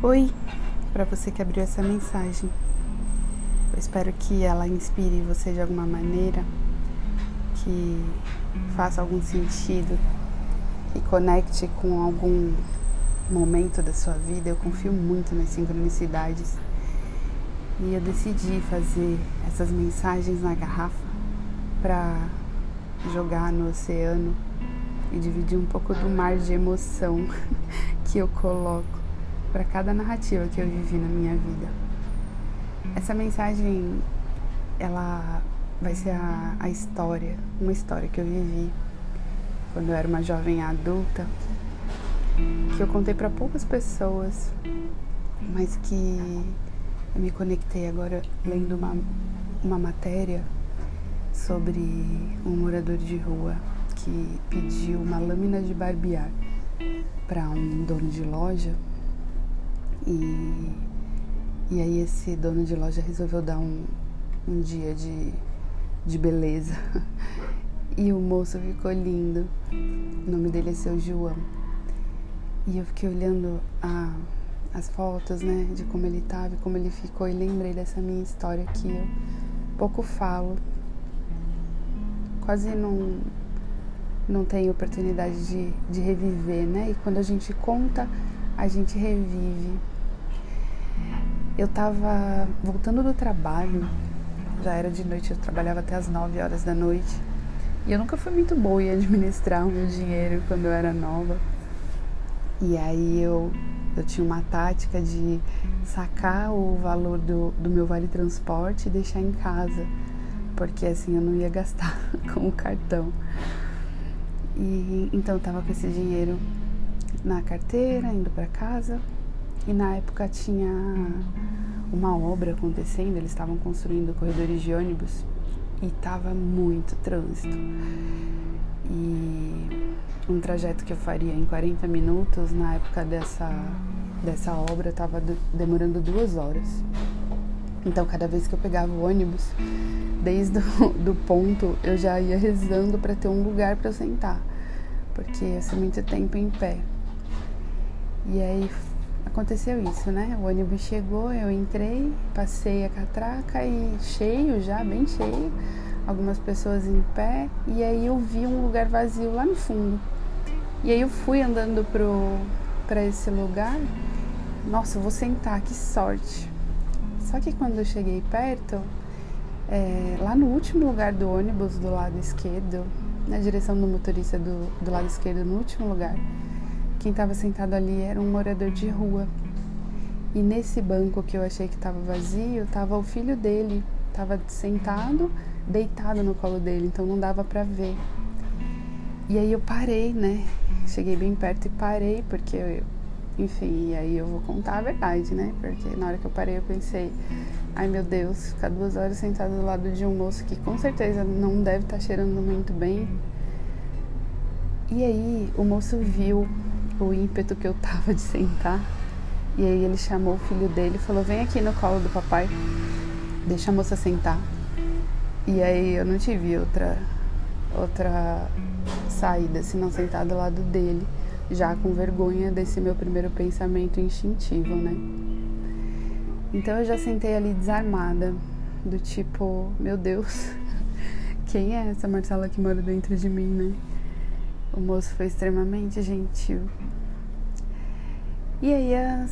Oi, para você que abriu essa mensagem. Eu espero que ela inspire você de alguma maneira, que faça algum sentido, que conecte com algum momento da sua vida. Eu confio muito nas sincronicidades. E eu decidi fazer essas mensagens na garrafa para jogar no oceano e dividir um pouco do mar de emoção que eu coloco para cada narrativa que eu vivi na minha vida. Essa mensagem, ela vai ser a, a história, uma história que eu vivi quando eu era uma jovem adulta, que eu contei para poucas pessoas, mas que eu me conectei agora lendo uma, uma matéria sobre um morador de rua que pediu uma lâmina de barbear para um dono de loja e, e aí esse dono de loja resolveu dar um, um dia de, de beleza. E o moço ficou lindo. O nome dele é seu João. E eu fiquei olhando a, as fotos, né, de como ele estava e como ele ficou, e lembrei dessa minha história que eu pouco falo. Quase não, não tenho oportunidade de, de reviver, né? E quando a gente conta, a gente revive. Eu tava voltando do trabalho, já era de noite, eu trabalhava até as 9 horas da noite. E eu nunca fui muito boa em administrar o meu dinheiro quando eu era nova. E aí eu, eu tinha uma tática de sacar o valor do, do meu vale transporte e deixar em casa, porque assim eu não ia gastar com o cartão. E então eu tava com esse dinheiro na carteira, indo para casa, e na época tinha uma obra acontecendo, eles estavam construindo corredores de ônibus e tava muito trânsito. E um trajeto que eu faria em 40 minutos, na época dessa, dessa obra, tava demorando duas horas. Então, cada vez que eu pegava o ônibus, desde o do ponto, eu já ia rezando para ter um lugar para sentar, porque ia ser muito tempo em pé. E aí aconteceu isso, né? O ônibus chegou, eu entrei, passei a catraca e cheio já, bem cheio, algumas pessoas em pé, e aí eu vi um lugar vazio lá no fundo. E aí eu fui andando pro para esse lugar. Nossa, vou sentar, que sorte. Só que quando eu cheguei perto, é, lá no último lugar do ônibus, do lado esquerdo, na direção do motorista do, do lado esquerdo, no último lugar, quem estava sentado ali era um morador de rua. E nesse banco que eu achei que estava vazio, estava o filho dele, estava sentado, deitado no colo dele, então não dava para ver. E aí eu parei, né? Cheguei bem perto e parei, porque, eu, enfim, e aí eu vou contar a verdade, né? Porque na hora que eu parei eu pensei, ai meu Deus, ficar duas horas sentado do lado de um moço que com certeza não deve estar tá cheirando muito bem. E aí o moço viu o ímpeto que eu tava de sentar. E aí ele chamou o filho dele e falou: Vem aqui no colo do papai, deixa a moça sentar. E aí eu não tive outra, outra saída senão sentar do lado dele, já com vergonha desse meu primeiro pensamento instintivo, né? Então eu já sentei ali desarmada, do tipo: Meu Deus, quem é essa Marcela que mora dentro de mim, né? O moço foi extremamente gentil. E aí a,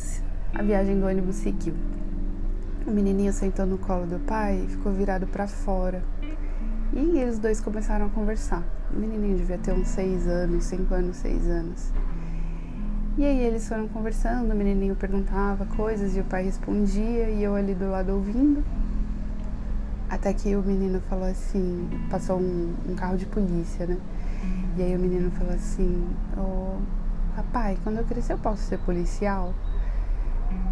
a viagem do ônibus seguiu. O menininho sentou no colo do pai e ficou virado para fora. E eles dois começaram a conversar. O menininho devia ter uns seis anos, cinco anos, seis anos. E aí eles foram conversando, o menininho perguntava coisas e o pai respondia e eu ali do lado ouvindo. Até que o menino falou assim, passou um, um carro de polícia, né? E aí o menino falou assim, oh, papai, quando eu crescer eu posso ser policial?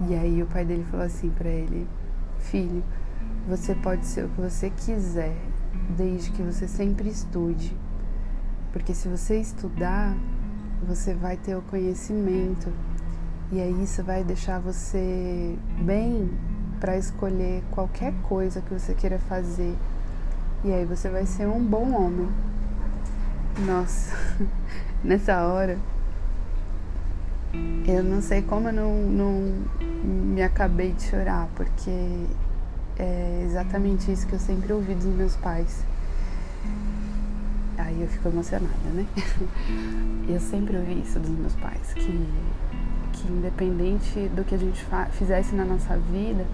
E aí o pai dele falou assim para ele, filho, você pode ser o que você quiser, desde que você sempre estude. Porque se você estudar, você vai ter o conhecimento e aí isso vai deixar você bem para escolher qualquer coisa que você queira fazer. E aí você vai ser um bom homem. Nossa, nessa hora Eu não sei como eu não, não me acabei de chorar, porque é exatamente isso que eu sempre ouvi dos meus pais. Aí eu fico emocionada, né? Eu sempre ouvi isso dos meus pais, que, que independente do que a gente fizesse na nossa vida,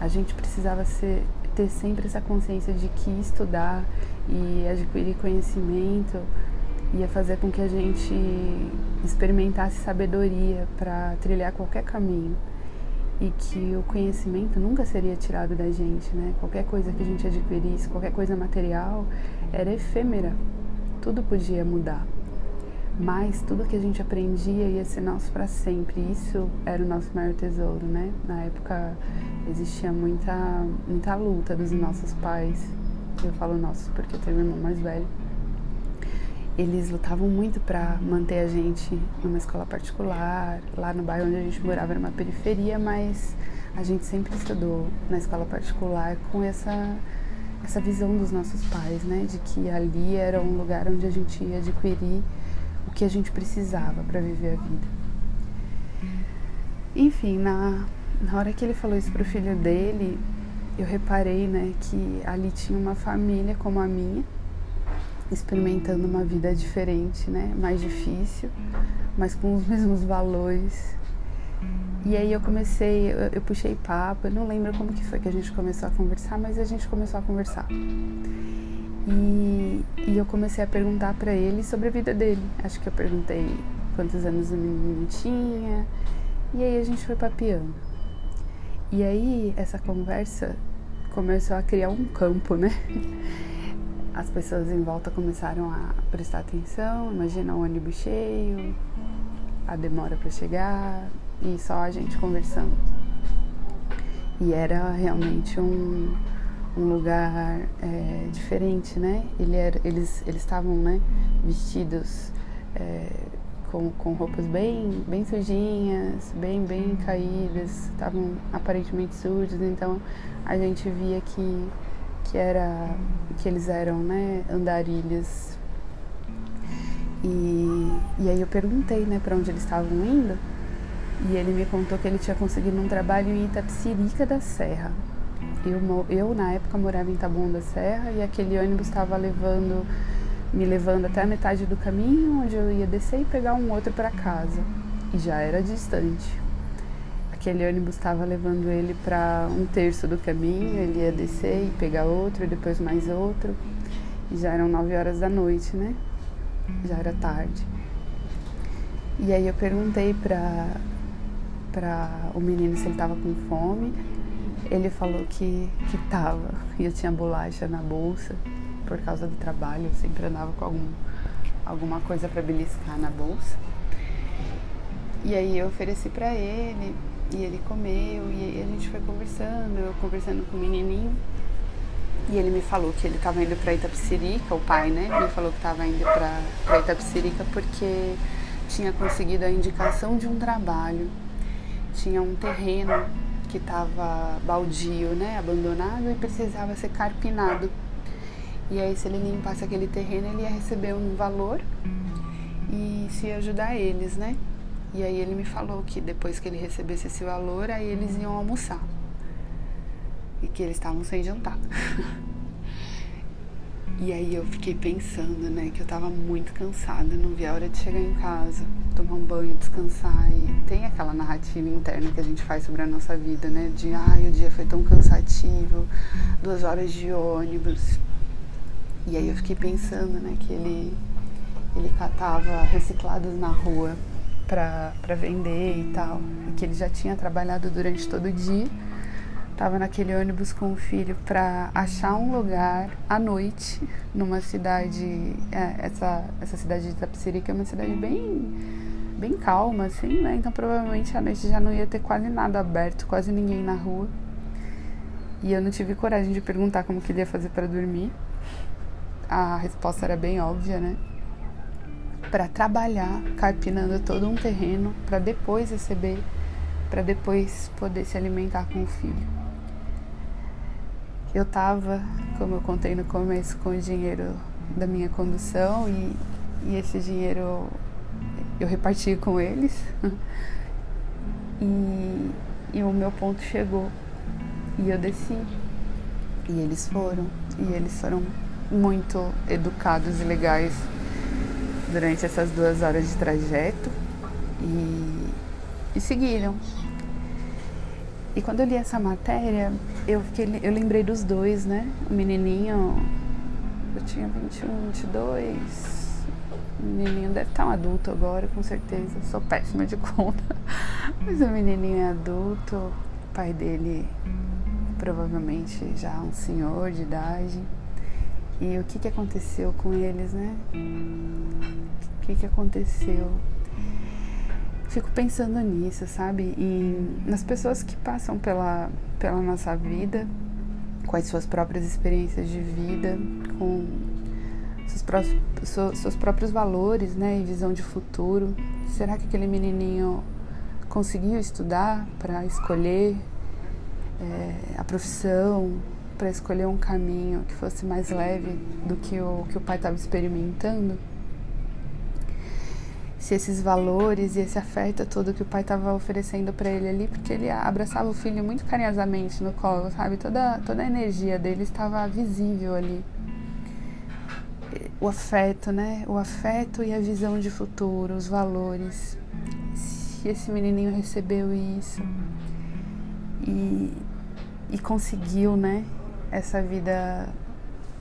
a gente precisava ser, ter sempre essa consciência de que estudar e adquirir conhecimento ia fazer com que a gente experimentasse sabedoria para trilhar qualquer caminho. E que o conhecimento nunca seria tirado da gente, né? Qualquer coisa que a gente adquirisse, qualquer coisa material era efêmera, tudo podia mudar, mas tudo que a gente aprendia ia ser nosso para sempre. Isso era o nosso maior tesouro, né? Na época existia muita muita luta dos nossos pais. Eu falo nossos porque eu tenho um irmão mais velho eles lutavam muito para manter a gente numa escola particular. Lá no bairro onde a gente morava era uma periferia, mas a gente sempre estudou na escola particular com essa essa visão dos nossos pais, né, de que ali era um lugar onde a gente ia adquirir o que a gente precisava para viver a vida. Enfim, na na hora que ele falou isso pro filho dele, eu reparei, né, que ali tinha uma família como a minha experimentando uma vida diferente, né? Mais difícil, mas com os mesmos valores. E aí eu comecei, eu, eu, puxei papo, eu não lembro como que foi que a gente começou a conversar, mas a gente começou a conversar. E, e eu comecei a perguntar para ele sobre a vida dele. Acho que eu perguntei quantos anos o menino tinha. E aí a gente foi papeando. E aí essa conversa começou a criar um campo, né? as pessoas em volta começaram a prestar atenção, imagina o ônibus cheio, a demora para chegar e só a gente conversando. E era realmente um, um lugar é, diferente, né? Ele era, eles estavam né, vestidos é, com, com roupas bem bem sujinhas, bem bem caídas, estavam aparentemente sujos, então a gente via que que era que eles eram né andarilhos e, e aí eu perguntei né para onde eles estavam indo e ele me contou que ele tinha conseguido um trabalho em Itapsirica da Serra eu, eu na época morava em Taboão da Serra e aquele ônibus estava levando me levando até a metade do caminho onde eu ia descer e pegar um outro para casa e já era distante aquele ônibus estava levando ele para um terço do caminho, ele ia descer e pegar outro, e depois mais outro. E já eram nove horas da noite, né? Já era tarde. E aí eu perguntei para para o menino se ele estava com fome. Ele falou que que tava. E eu tinha bolacha na bolsa por causa do trabalho, eu sempre andava com algum alguma coisa para beliscar na bolsa. E aí eu ofereci para ele, e ele comeu, e a gente foi conversando, eu conversando com o menininho. E ele me falou que ele estava indo para Itapsirica, o pai, né? Me falou que estava indo para Itapsirica porque tinha conseguido a indicação de um trabalho. Tinha um terreno que estava baldio, né? Abandonado e precisava ser carpinado. E aí, se ele limpasse aquele terreno, ele ia receber um valor e se ia ajudar eles, né? E aí ele me falou que depois que ele recebesse esse valor, aí eles iam almoçar. E que eles estavam sem jantar. e aí eu fiquei pensando, né, que eu tava muito cansada, não vi a hora de chegar em casa, tomar um banho, descansar. E tem aquela narrativa interna que a gente faz sobre a nossa vida, né? De ai, o dia foi tão cansativo, duas horas de ônibus. E aí eu fiquei pensando, né, que ele, ele catava reciclados na rua para vender e tal. E que ele já tinha trabalhado durante todo o dia. Tava naquele ônibus com o filho para achar um lugar à noite numa cidade, é, essa, essa cidade de Itapsirica é uma cidade bem, bem calma, assim, né? Então provavelmente à noite já não ia ter quase nada aberto, quase ninguém na rua. E eu não tive coragem de perguntar como que ele ia fazer para dormir. A resposta era bem óbvia, né? para trabalhar carpinando todo um terreno para depois receber, para depois poder se alimentar com o filho. Eu estava, como eu contei no começo, com o dinheiro da minha condução e, e esse dinheiro eu reparti com eles. e, e o meu ponto chegou. E eu desci. E eles foram. E eles foram muito educados e legais durante essas duas horas de trajeto. E, e seguiram. E quando eu li essa matéria, eu, fiquei, eu lembrei dos dois, né? O menininho, eu tinha 21, 22. O menininho deve estar um adulto agora, com certeza. sou péssima de conta. Mas o menininho é adulto, o pai dele provavelmente já um senhor de idade. E o que, que aconteceu com eles, né? O que, que aconteceu? Fico pensando nisso, sabe? E nas pessoas que passam pela, pela nossa vida, com as suas próprias experiências de vida, com seus, próprios, seus próprios valores, né? E visão de futuro. Será que aquele menininho conseguiu estudar para escolher é, a profissão, para escolher um caminho que fosse mais leve do que o que o pai estava experimentando? Se esses valores e esse afeto todo que o pai estava oferecendo para ele ali, porque ele abraçava o filho muito carinhosamente no colo, sabe? Toda, toda a energia dele estava visível ali. O afeto, né? O afeto e a visão de futuro, os valores. Se esse menininho recebeu isso e, e conseguiu, né? Essa vida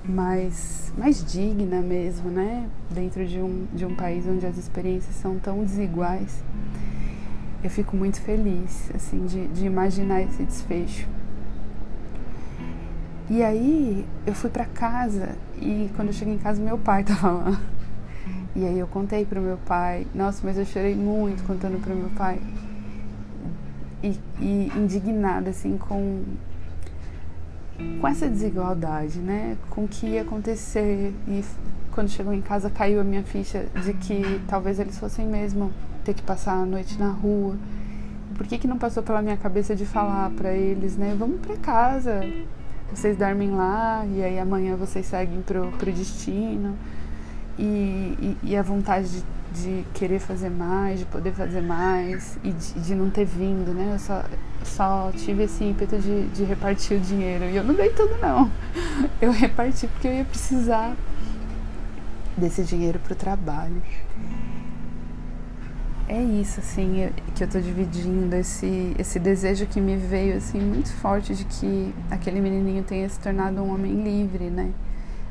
mais, mais digna mesmo, né? Dentro de um, de um país onde as experiências são tão desiguais. Eu fico muito feliz, assim, de, de imaginar esse desfecho. E aí eu fui para casa e quando eu cheguei em casa meu pai tava lá. E aí eu contei pro meu pai, nossa, mas eu chorei muito contando pro meu pai. E, e indignada assim com com essa desigualdade, né? Com o que ia acontecer e quando chegou em casa caiu a minha ficha de que talvez eles fossem mesmo ter que passar a noite na rua. Por que que não passou pela minha cabeça de falar para eles, né? Vamos para casa, vocês dormem lá e aí amanhã vocês seguem pro, pro destino. E, e, e a vontade de, de, querer fazer mais, de poder fazer mais e de, de não ter vindo, né? Eu só, só tive esse ímpeto de, de repartir o dinheiro. E eu não dei tudo, não. Eu reparti porque eu ia precisar desse dinheiro para o trabalho. É isso, assim, que eu tô dividindo, esse, esse desejo que me veio, assim, muito forte de que aquele menininho tenha se tornado um homem livre, né?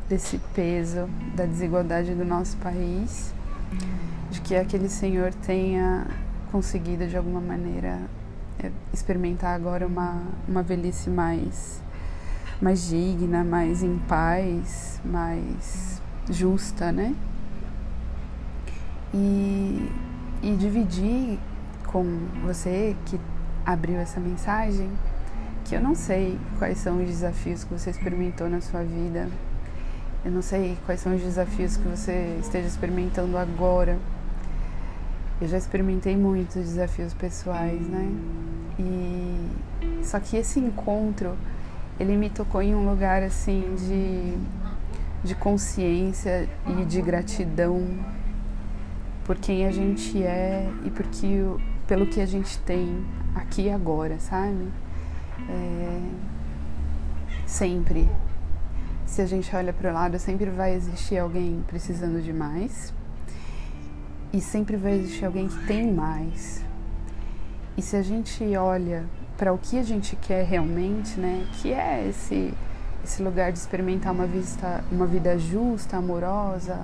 Desse peso da desigualdade do nosso país, de que aquele senhor tenha conseguido, de alguma maneira, é, experimentar agora uma, uma velhice mais, mais digna, mais em paz, mais justa, né? E, e dividir com você que abriu essa mensagem que eu não sei quais são os desafios que você experimentou na sua vida. Eu não sei quais são os desafios que você esteja experimentando agora eu já experimentei muitos desafios pessoais, né? E só que esse encontro, ele me tocou em um lugar assim de de consciência e de gratidão por quem a gente é e por que, pelo que a gente tem aqui e agora, sabe? É, sempre. Se a gente olha para o lado, sempre vai existir alguém precisando de mais e sempre vai existir alguém que tem mais. E se a gente olha para o que a gente quer realmente, né, que é esse esse lugar de experimentar uma vista, uma vida justa, amorosa,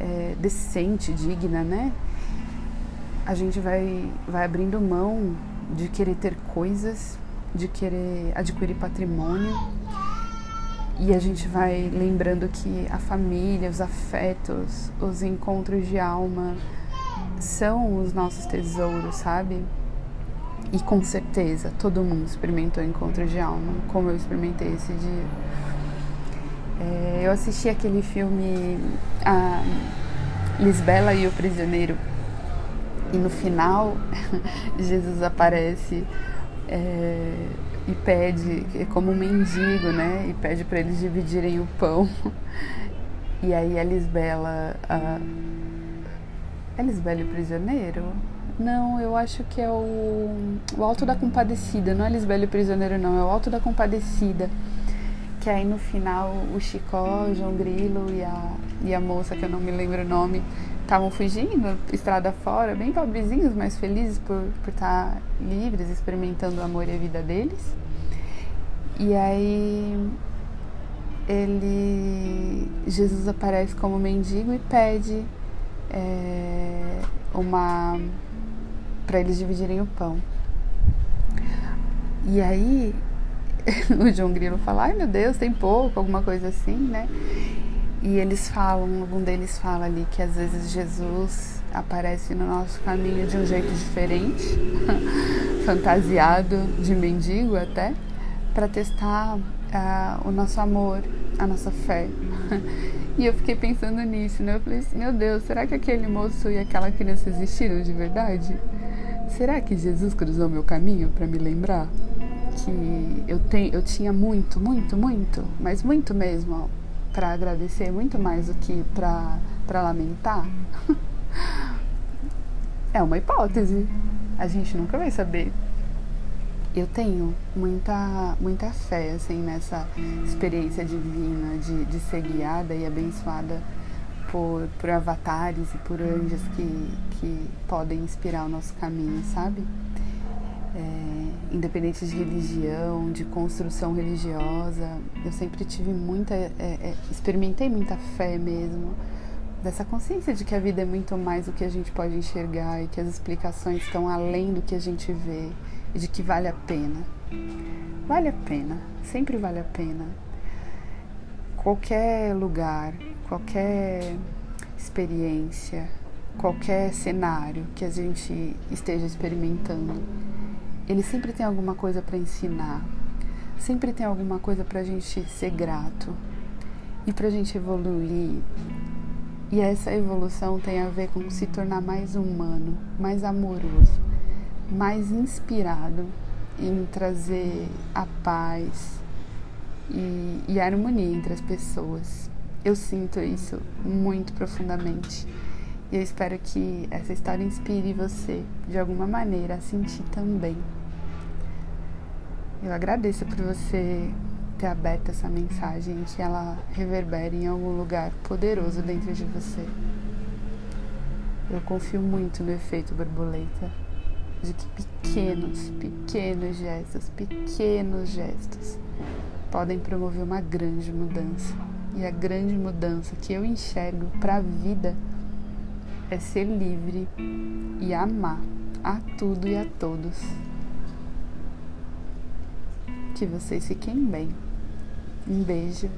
é, decente, digna, né? A gente vai vai abrindo mão de querer ter coisas, de querer adquirir patrimônio e a gente vai lembrando que a família, os afetos, os encontros de alma são os nossos tesouros, sabe? E com certeza todo mundo experimentou encontros de alma, como eu experimentei esse dia. É, eu assisti aquele filme a Lisbela e o Prisioneiro e no final Jesus aparece é, e pede, é como um mendigo, né? E pede para eles dividirem o pão. E aí a Lisbela, a, É Lisbelo Prisioneiro? Não, eu acho que é o, o Alto da Compadecida. Não é Lisbelo Prisioneiro, não. É o Alto da Compadecida. Que aí no final o Chicó, o João Grilo e a, e a moça, que eu não me lembro o nome, estavam fugindo, estrada fora, bem pobrezinhos, mas felizes por, estar tá livres, experimentando o amor e a vida deles. E aí ele Jesus aparece como mendigo e pede é, uma para eles dividirem o pão. E aí o João Grilo fala, ai meu Deus, tem pouco, alguma coisa assim, né? E eles falam, algum deles fala ali que às vezes Jesus aparece no nosso caminho de um jeito diferente, fantasiado de mendigo até, para testar uh, o nosso amor, a nossa fé. e eu fiquei pensando nisso, né? Eu falei assim, meu Deus, será que aquele moço e aquela criança existiram de verdade? Será que Jesus cruzou meu caminho para me lembrar que eu, tenho, eu tinha muito, muito, muito, mas muito mesmo para agradecer muito mais do que para lamentar? é uma hipótese. A gente nunca vai saber. Eu tenho muita, muita fé assim, nessa experiência divina de, de ser guiada e abençoada por, por avatares e por anjos que, que podem inspirar o nosso caminho, sabe? é, independente de religião, de construção religiosa, eu sempre tive muita, é, é, experimentei muita fé mesmo, dessa consciência de que a vida é muito mais do que a gente pode enxergar e que as explicações estão além do que a gente vê e de que vale a pena. Vale a pena, sempre vale a pena. Qualquer lugar, qualquer experiência, qualquer cenário que a gente esteja experimentando ele sempre tem alguma coisa para ensinar, sempre tem alguma coisa para a gente ser grato e para a gente evoluir. E essa evolução tem a ver com se tornar mais humano, mais amoroso, mais inspirado em trazer a paz e, e a harmonia entre as pessoas. Eu sinto isso muito profundamente. E eu espero que essa história inspire você, de alguma maneira, a sentir também. Eu agradeço por você ter aberto essa mensagem, que ela reverbere em algum lugar poderoso dentro de você. Eu confio muito no efeito borboleta, de que pequenos, pequenos gestos, pequenos gestos podem promover uma grande mudança. E a grande mudança que eu enxergo para a vida é ser livre e amar a tudo e a todos que vocês fiquem bem. Um beijo